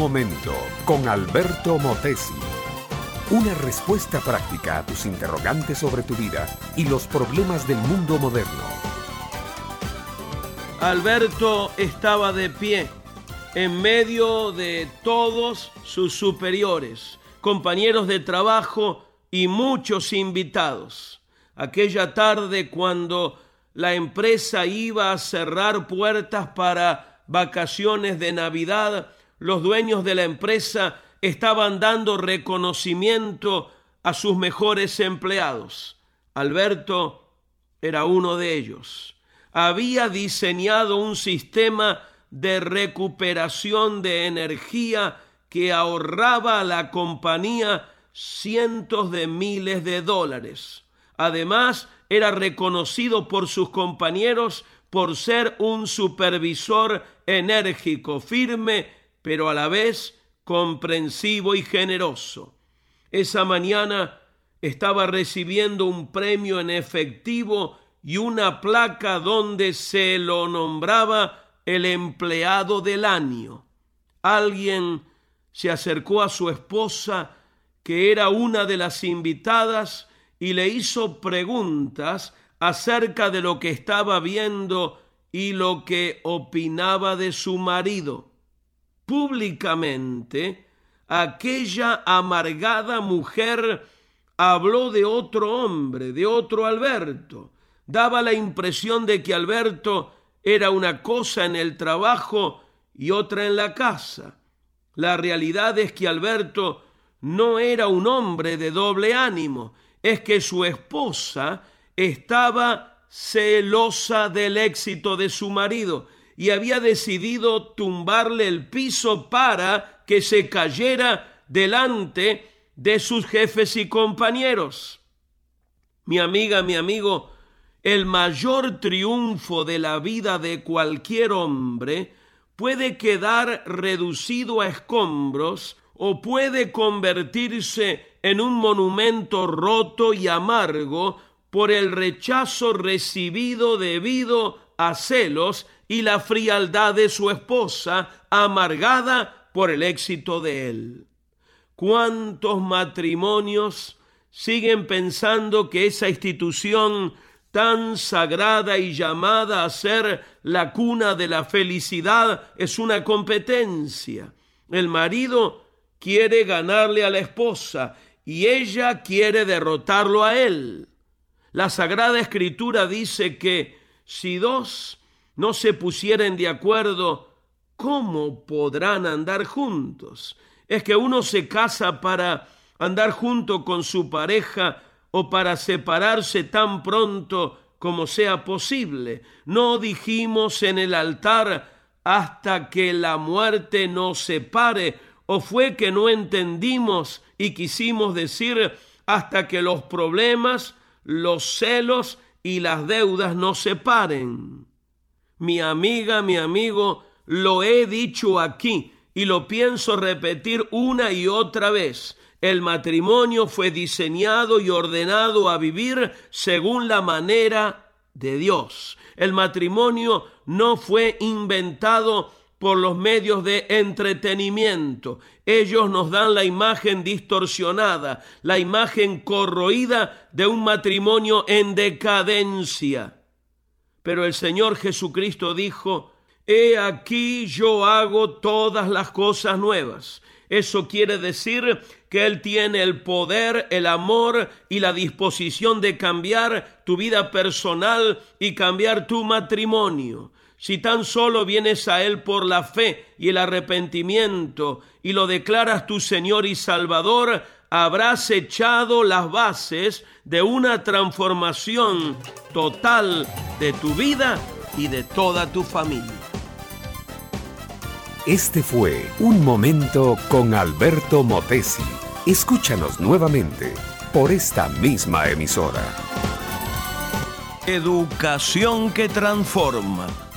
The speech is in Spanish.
momento con Alberto Motesi. Una respuesta práctica a tus interrogantes sobre tu vida y los problemas del mundo moderno. Alberto estaba de pie en medio de todos sus superiores, compañeros de trabajo y muchos invitados. Aquella tarde cuando la empresa iba a cerrar puertas para vacaciones de Navidad, los dueños de la empresa estaban dando reconocimiento a sus mejores empleados. Alberto era uno de ellos. Había diseñado un sistema de recuperación de energía que ahorraba a la compañía cientos de miles de dólares. Además, era reconocido por sus compañeros por ser un supervisor enérgico, firme, pero a la vez comprensivo y generoso. Esa mañana estaba recibiendo un premio en efectivo y una placa donde se lo nombraba el empleado del año. Alguien se acercó a su esposa, que era una de las invitadas, y le hizo preguntas acerca de lo que estaba viendo y lo que opinaba de su marido. Públicamente, aquella amargada mujer habló de otro hombre, de otro Alberto. Daba la impresión de que Alberto era una cosa en el trabajo y otra en la casa. La realidad es que Alberto no era un hombre de doble ánimo, es que su esposa estaba celosa del éxito de su marido y había decidido tumbarle el piso para que se cayera delante de sus jefes y compañeros. Mi amiga, mi amigo, el mayor triunfo de la vida de cualquier hombre puede quedar reducido a escombros o puede convertirse en un monumento roto y amargo por el rechazo recibido debido a celos y la frialdad de su esposa, amargada por el éxito de él. ¿Cuántos matrimonios siguen pensando que esa institución tan sagrada y llamada a ser la cuna de la felicidad es una competencia. El marido quiere ganarle a la esposa y ella quiere derrotarlo a él. La Sagrada Escritura dice que si dos no se pusieren de acuerdo, ¿cómo podrán andar juntos? Es que uno se casa para andar junto con su pareja o para separarse tan pronto como sea posible. No dijimos en el altar hasta que la muerte nos separe, o fue que no entendimos y quisimos decir hasta que los problemas, los celos y las deudas nos separen. Mi amiga, mi amigo, lo he dicho aquí y lo pienso repetir una y otra vez. El matrimonio fue diseñado y ordenado a vivir según la manera de Dios. El matrimonio no fue inventado por los medios de entretenimiento. Ellos nos dan la imagen distorsionada, la imagen corroída de un matrimonio en decadencia. Pero el Señor Jesucristo dijo, He aquí yo hago todas las cosas nuevas. Eso quiere decir que Él tiene el poder, el amor y la disposición de cambiar tu vida personal y cambiar tu matrimonio. Si tan solo vienes a Él por la fe y el arrepentimiento y lo declaras tu Señor y Salvador, habrás echado las bases de una transformación total de tu vida y de toda tu familia. Este fue Un Momento con Alberto Motesi. Escúchanos nuevamente por esta misma emisora. Educación que transforma.